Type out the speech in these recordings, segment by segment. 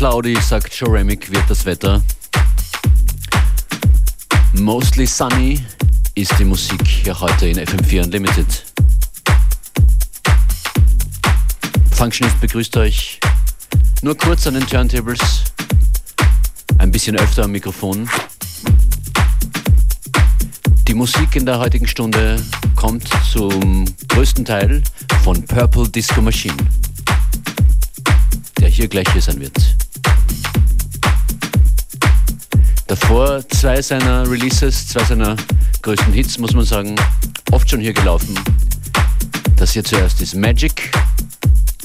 Cloudy, sagt Joremic, wird das Wetter. Mostly sunny ist die Musik hier heute in FM4 Unlimited. Functionist begrüßt euch nur kurz an den Turntables, ein bisschen öfter am Mikrofon. Die Musik in der heutigen Stunde kommt zum größten Teil von Purple Disco Machine, der hier gleich hier sein wird. Davor zwei seiner Releases, zwei seiner größten Hits, muss man sagen, oft schon hier gelaufen. Das hier zuerst ist Magic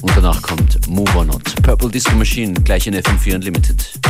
und danach kommt Move or Not. Purple Disco Machine, gleich in FM4 Unlimited.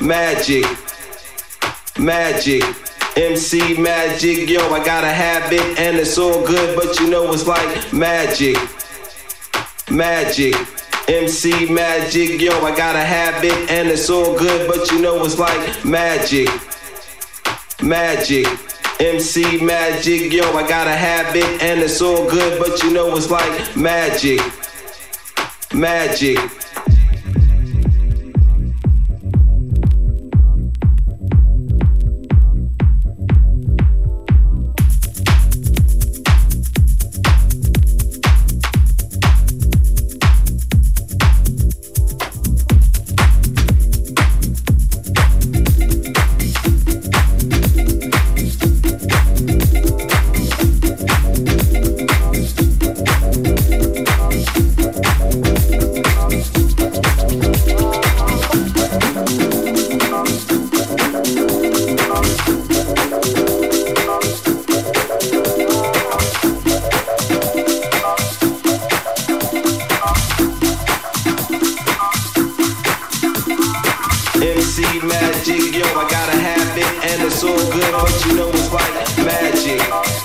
Magic, magic. MC magic, yo, I got a habit and it's all good, but you know it's like magic, magic. MC magic, yo, I got a habit and it's all good, but you know it's like magic, magic. MC magic, yo, I got a habit and it's all good, but you know it's like magic, magic. yo, I gotta have it, and it's so good, but you know it's like magic.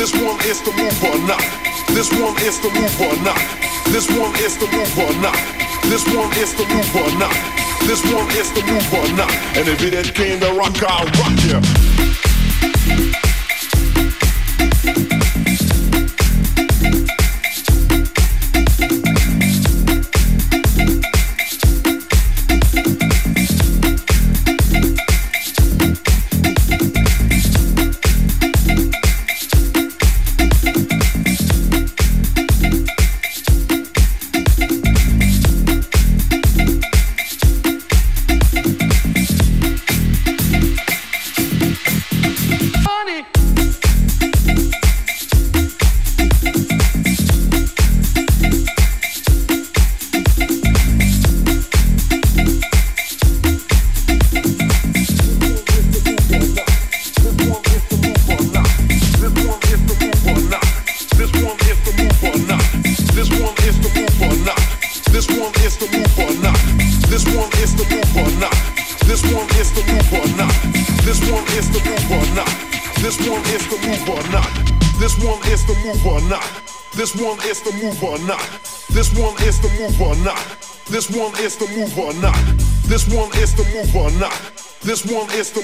This one is the move or not. This one is the move or not. This one is the move or not. This one is the move or not. This one is the move or not. And if it ain't clean, the rock, I'll rock ya. Yeah.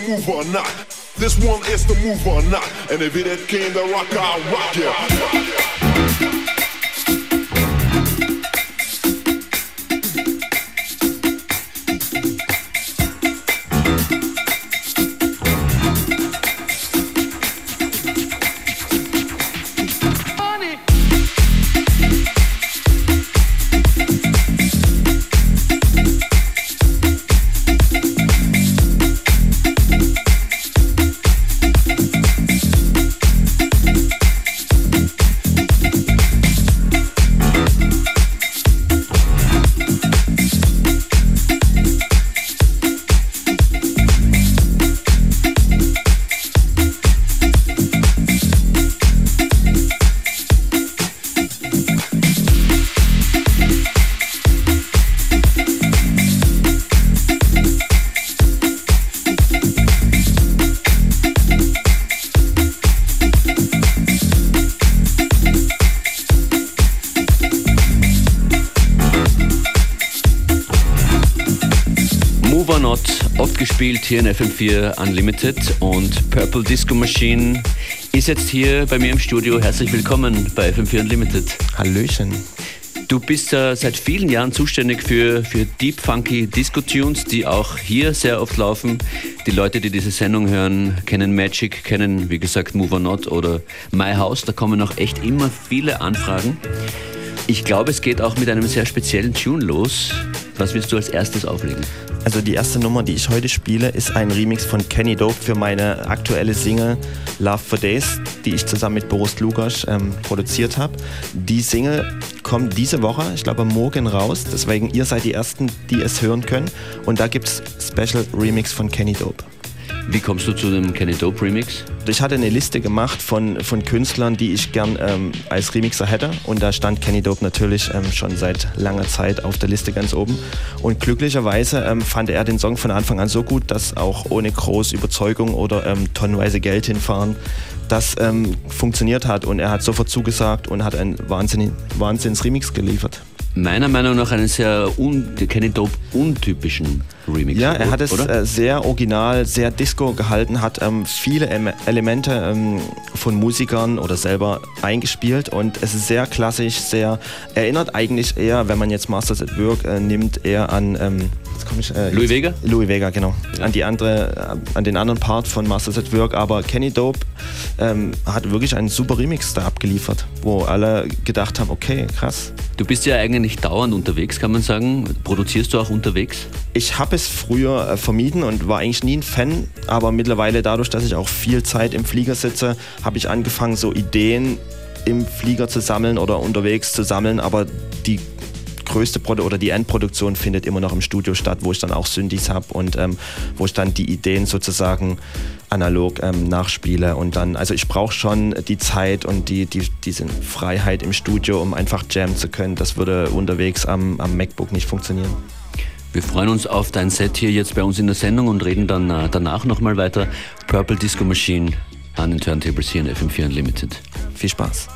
Move or not. This one is the move or not. And if it ain't came to rock, I'll rock you. Gespielt hier in FM4 Unlimited und Purple Disco Machine ist jetzt hier bei mir im Studio. Herzlich willkommen bei FM4 Unlimited. Hallöchen. Du bist äh, seit vielen Jahren zuständig für, für Deep Funky Disco Tunes, die auch hier sehr oft laufen. Die Leute, die diese Sendung hören, kennen Magic, kennen wie gesagt Move or Not oder My House. Da kommen auch echt immer viele Anfragen. Ich glaube, es geht auch mit einem sehr speziellen Tune los. Was wirst du als erstes auflegen? Also die erste Nummer, die ich heute spiele, ist ein Remix von Kenny Dope für meine aktuelle Single Love for Days, die ich zusammen mit Boris Lukas ähm, produziert habe. Die Single kommt diese Woche, ich glaube morgen raus, deswegen ihr seid die Ersten, die es hören können. Und da gibt es Special Remix von Kenny Dope. Wie kommst du zu dem Kenny Dope Remix? Ich hatte eine Liste gemacht von, von Künstlern, die ich gern ähm, als Remixer hätte. Und da stand Kenny Dope natürlich ähm, schon seit langer Zeit auf der Liste ganz oben. Und glücklicherweise ähm, fand er den Song von Anfang an so gut, dass auch ohne große Überzeugung oder ähm, tonnenweise Geld hinfahren, das ähm, funktioniert hat. Und er hat sofort zugesagt und hat einen Wahnsinn, Wahnsinns Remix geliefert. Meiner Meinung nach einen sehr un Kenny Dope untypischen Remix. Ja, er hat es äh, sehr original, sehr Disco gehalten, hat ähm, viele em Elemente ähm, von Musikern oder selber eingespielt und es ist sehr klassisch, sehr erinnert eigentlich eher, wenn man jetzt Masters at Work äh, nimmt, eher an ähm, ich, äh, Louis Vega? Louis Vega, genau. Ja. An die andere, an den anderen Part von Masters at Work, aber Kenny Dope ähm, hat wirklich einen super Remix da abgeliefert, wo alle gedacht haben, okay, krass. Du bist ja eigentlich dauernd unterwegs, kann man sagen. Produzierst du auch unterwegs? Ich habe es früher äh, vermieden und war eigentlich nie ein Fan, aber mittlerweile dadurch, dass ich auch viel Zeit im Flieger sitze, habe ich angefangen, so Ideen im Flieger zu sammeln oder unterwegs zu sammeln, aber die größte Produ oder die Endproduktion findet immer noch im Studio statt, wo ich dann auch Syndis habe und ähm, wo ich dann die Ideen sozusagen analog ähm, nachspiele und dann, also ich brauche schon die Zeit und die, die, diese Freiheit im Studio, um einfach jammen zu können. Das würde unterwegs am, am MacBook nicht funktionieren. Wir freuen uns auf dein Set hier jetzt bei uns in der Sendung und reden dann äh, danach nochmal weiter. Purple Disco Machine an den Turntables hier in FM4 Unlimited. Viel Spaß.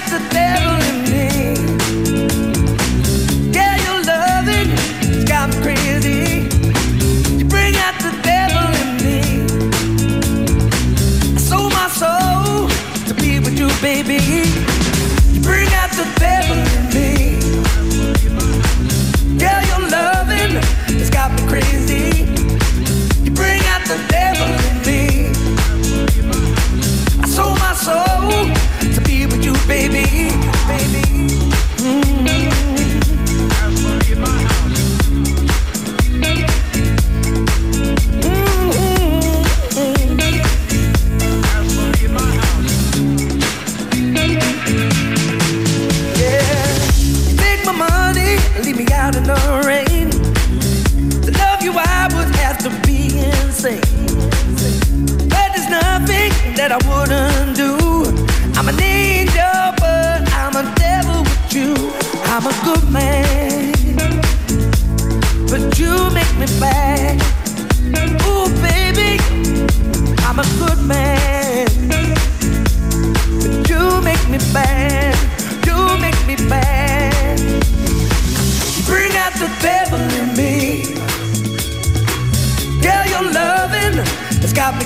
got the devil in me. Your loving has got me crazy. You bring out the devil in me. I sold my soul to be with you, baby. You bring out the devil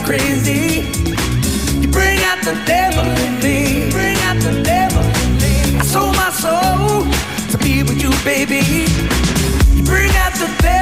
crazy. You bring out the devil in me. Bring out the devil in me. I sold my soul to be with you, baby. You bring out the devil.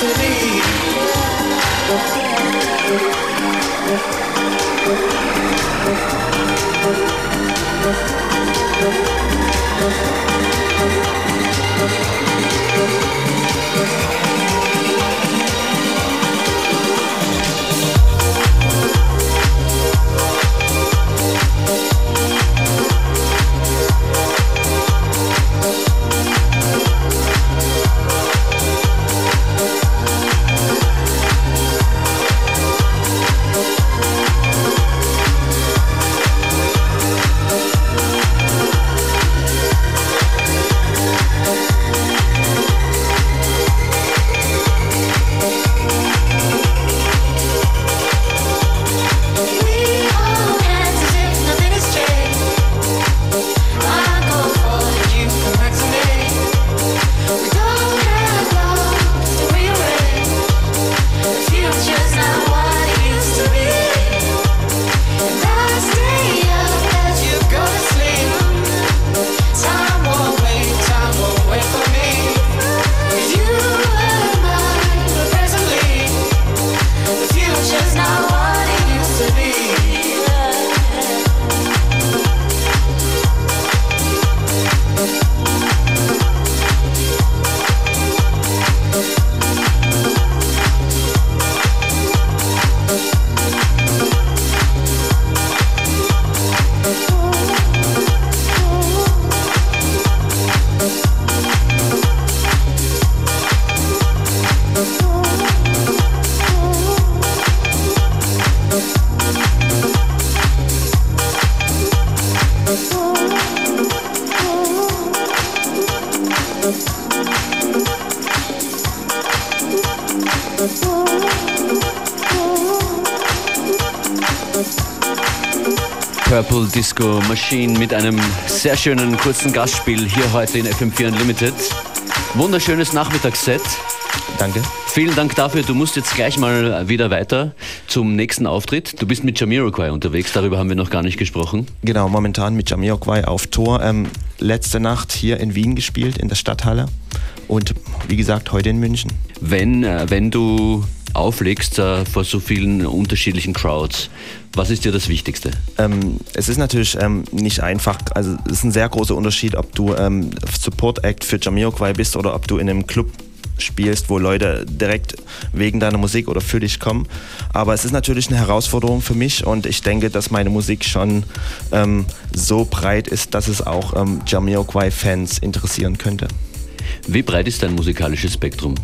Purple Disco Machine mit einem sehr schönen kurzen Gastspiel hier heute in FM4 Unlimited. Wunderschönes Nachmittagsset. Danke. Vielen Dank dafür. Du musst jetzt gleich mal wieder weiter zum nächsten Auftritt. Du bist mit Jamiroquai unterwegs, darüber haben wir noch gar nicht gesprochen. Genau, momentan mit Jamiroquai auf Tour. Ähm, letzte Nacht hier in Wien gespielt, in der Stadthalle. Und wie gesagt, heute in München. Wenn, äh, wenn du auflegst äh, vor so vielen unterschiedlichen Crowds. Was ist dir das Wichtigste? Ähm, es ist natürlich ähm, nicht einfach, also es ist ein sehr großer Unterschied, ob du ähm, Support Act für Jamiroquai bist oder ob du in einem Club spielst, wo Leute direkt wegen deiner Musik oder für dich kommen. Aber es ist natürlich eine Herausforderung für mich und ich denke, dass meine Musik schon ähm, so breit ist, dass es auch ähm, Jamiroquai-Fans interessieren könnte. Wie breit ist dein musikalisches Spektrum?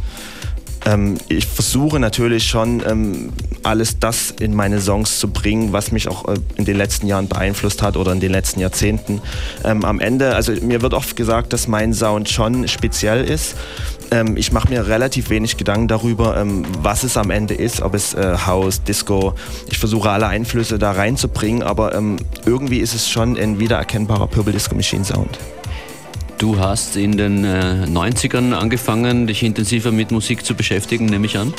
Ähm, ich versuche natürlich schon ähm, alles das in meine Songs zu bringen, was mich auch äh, in den letzten Jahren beeinflusst hat oder in den letzten Jahrzehnten. Ähm, am Ende, also mir wird oft gesagt, dass mein Sound schon speziell ist. Ähm, ich mache mir relativ wenig Gedanken darüber, ähm, was es am Ende ist, ob es äh, House, Disco. Ich versuche alle Einflüsse da reinzubringen, aber ähm, irgendwie ist es schon ein wiedererkennbarer Purple Disco Machine Sound. Du hast in den äh, 90ern angefangen, dich intensiver mit Musik zu beschäftigen, nehme ich an?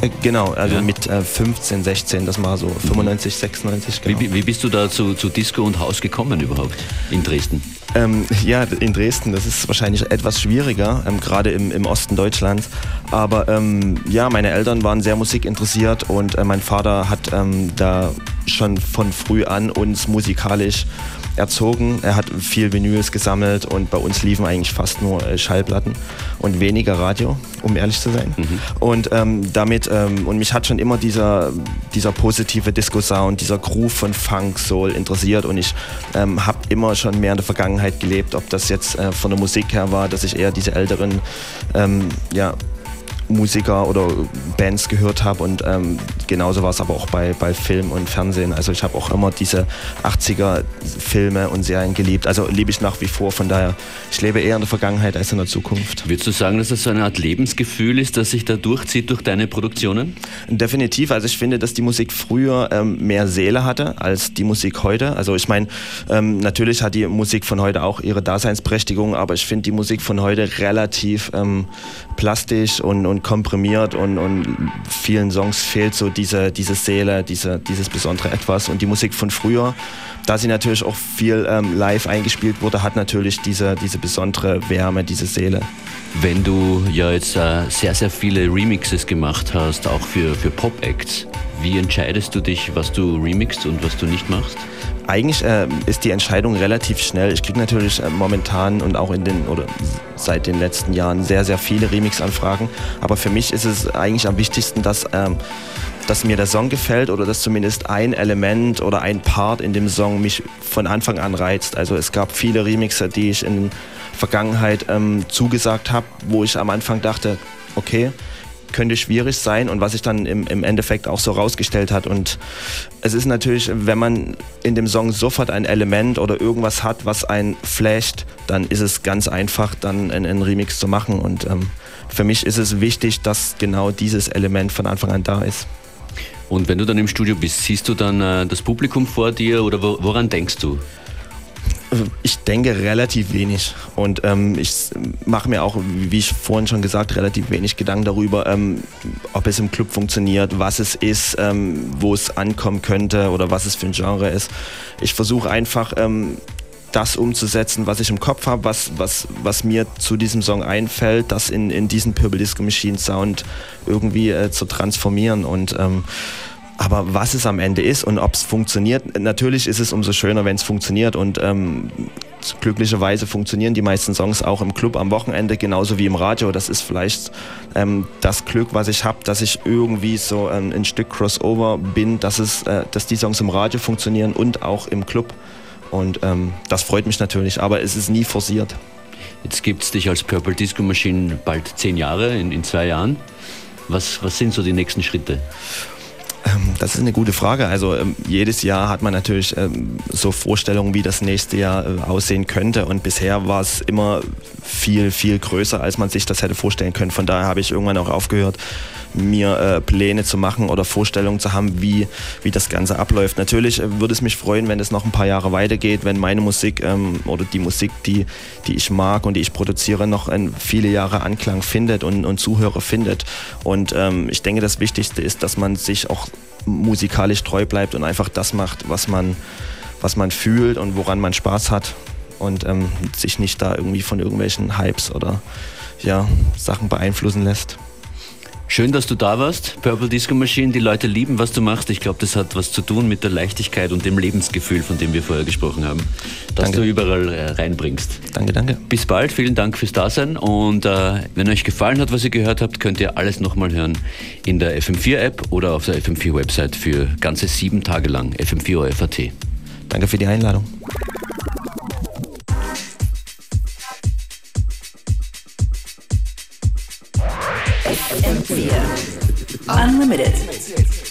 Äh, genau, also ja. mit äh, 15, 16, das war so 95, 96. Genau. Wie, wie, bist du da zu, zu Disco und Haus gekommen überhaupt in Dresden? Ähm, ja, in Dresden, das ist wahrscheinlich etwas schwieriger, ähm, gerade im, im Osten Deutschlands. Aber ähm, ja, meine Eltern waren sehr musikinteressiert und äh, mein Vater hat ähm, da schon von früh an uns musikalisch erzogen. Er hat viel Vinyls gesammelt und bei uns liefen eigentlich fast nur äh, Schallplatten und weniger Radio, um ehrlich zu sein. Mhm. Und ähm, damit, ähm, und mich hat schon immer dieser, dieser positive Disco-Sound, dieser Groove von Funk, Soul interessiert und ich ähm, habe immer schon mehr in der Vergangenheit gelebt, ob das jetzt äh, von der Musik her war, dass ich eher diese älteren, ähm, ja, Musiker oder Bands gehört habe und ähm, genauso war es aber auch bei, bei Film und Fernsehen. Also ich habe auch immer diese 80er Filme und Serien geliebt. Also liebe ich nach wie vor. Von daher, ich lebe eher in der Vergangenheit als in der Zukunft. Würdest du sagen, dass das so eine Art Lebensgefühl ist, das sich da durchzieht durch deine Produktionen? Definitiv. Also ich finde, dass die Musik früher ähm, mehr Seele hatte als die Musik heute. Also ich meine, ähm, natürlich hat die Musik von heute auch ihre Daseinsberechtigung, aber ich finde die Musik von heute relativ ähm, plastisch und, und komprimiert und, und vielen Songs fehlt so diese, diese Seele, diese, dieses besondere Etwas. Und die Musik von früher, da sie natürlich auch viel ähm, live eingespielt wurde, hat natürlich diese, diese besondere Wärme, diese Seele. Wenn du ja jetzt äh, sehr, sehr viele Remixes gemacht hast, auch für, für Pop-Acts, wie entscheidest du dich, was du remixst und was du nicht machst? Eigentlich äh, ist die Entscheidung relativ schnell. Ich kriege natürlich äh, momentan und auch in den oder seit den letzten Jahren sehr, sehr viele Remix-Anfragen. Aber für mich ist es eigentlich am wichtigsten, dass, ähm, dass mir der Song gefällt oder dass zumindest ein Element oder ein Part in dem Song mich von Anfang an reizt. Also es gab viele Remixer, die ich in der Vergangenheit ähm, zugesagt habe, wo ich am Anfang dachte, okay, könnte schwierig sein und was sich dann im, im Endeffekt auch so rausgestellt hat. Und es ist natürlich, wenn man in dem Song sofort ein Element oder irgendwas hat, was einen flasht, dann ist es ganz einfach, dann einen, Remix zu machen. Und ähm, für mich ist es wichtig, dass genau dieses Element von Anfang an da ist. Und wenn du dann im Studio bist, siehst du dann äh, das Publikum vor dir oder woran denkst du? Ich denke relativ wenig und ähm, ich mache mir auch, wie ich vorhin schon gesagt, relativ wenig Gedanken darüber, ähm, ob es im Club funktioniert, was es ist, ähm, wo es ankommen könnte oder was es für ein Genre ist. Ich versuche einfach ähm, das umzusetzen, was ich im Kopf habe, was, was, was mir zu diesem Song einfällt, das in, in diesen Purple Disco Machine Sound irgendwie äh, zu transformieren und ähm, aber was es am Ende ist und ob es funktioniert, natürlich ist es umso schöner, wenn es funktioniert. Und ähm, glücklicherweise funktionieren die meisten Songs auch im Club am Wochenende, genauso wie im Radio. Das ist vielleicht ähm, das Glück, was ich habe, dass ich irgendwie so ein, ein Stück Crossover bin, dass, es, äh, dass die Songs im Radio funktionieren und auch im Club. Und ähm, das freut mich natürlich, aber es ist nie forciert. Jetzt gibt es dich als Purple Disco Machine bald zehn Jahre, in, in zwei Jahren. Was, was sind so die nächsten Schritte? Ähm, das ist eine gute Frage. Also ähm, jedes Jahr hat man natürlich ähm, so Vorstellungen, wie das nächste Jahr äh, aussehen könnte. Und bisher war es immer viel, viel größer, als man sich das hätte vorstellen können. Von daher habe ich irgendwann auch aufgehört, mir äh, Pläne zu machen oder Vorstellungen zu haben, wie, wie das Ganze abläuft. Natürlich äh, würde es mich freuen, wenn es noch ein paar Jahre weitergeht, wenn meine Musik ähm, oder die Musik, die, die ich mag und die ich produziere, noch viele Jahre Anklang findet und, und Zuhörer findet. Und ähm, ich denke, das Wichtigste ist, dass man sich auch musikalisch treu bleibt und einfach das macht, was man, was man fühlt und woran man Spaß hat und ähm, sich nicht da irgendwie von irgendwelchen Hypes oder ja, Sachen beeinflussen lässt. Schön, dass du da warst. Purple Disco Machine, die Leute lieben, was du machst. Ich glaube, das hat was zu tun mit der Leichtigkeit und dem Lebensgefühl, von dem wir vorher gesprochen haben, das danke. du überall äh, reinbringst. Danke, danke. Bis bald, vielen Dank fürs Dasein. Und äh, wenn euch gefallen hat, was ihr gehört habt, könnt ihr alles nochmal hören in der FM4-App oder auf der FM4-Website für ganze sieben Tage lang. FM4 OFAT. Danke für die Einladung. FM4 Unlimited.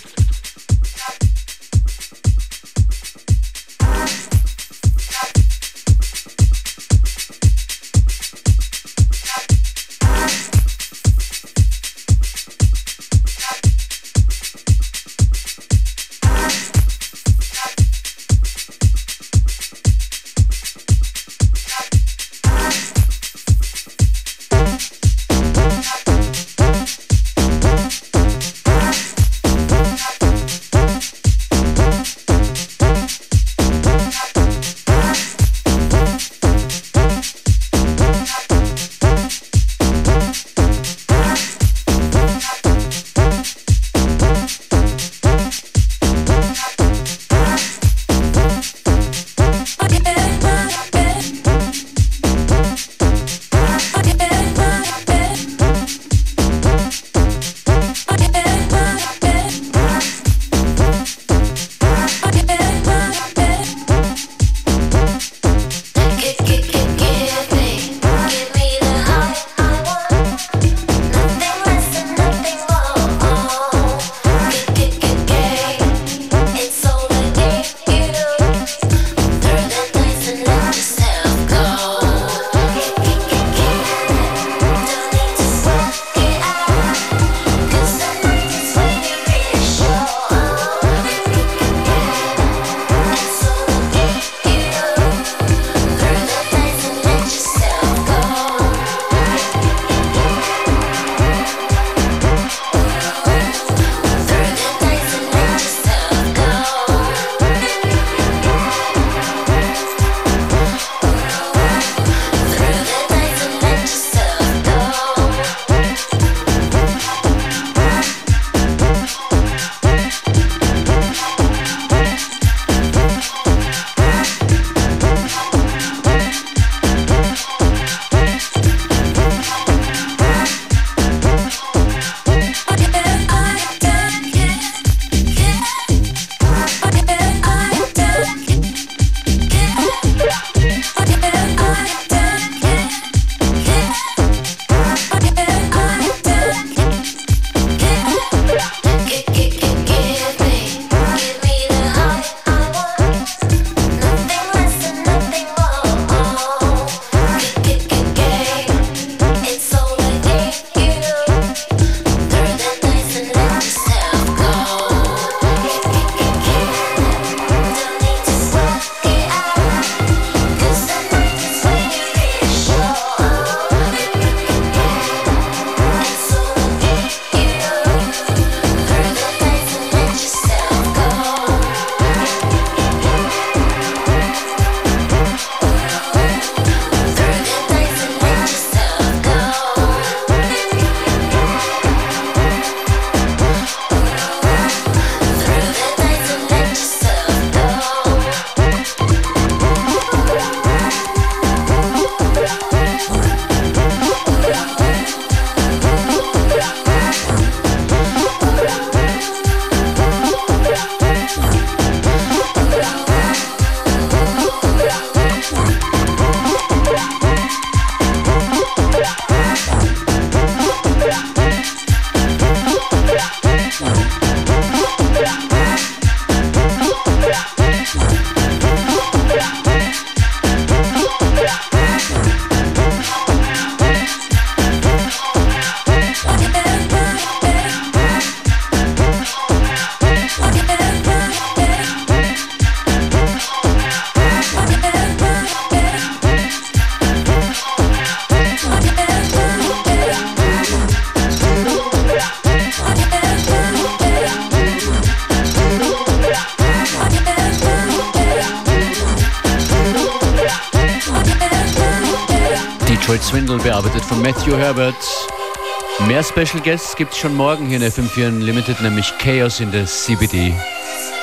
Special Guests gibt es schon morgen hier in FM4 Unlimited, nämlich Chaos in der CBD.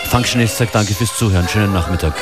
Functionist sagt danke fürs Zuhören. Schönen Nachmittag.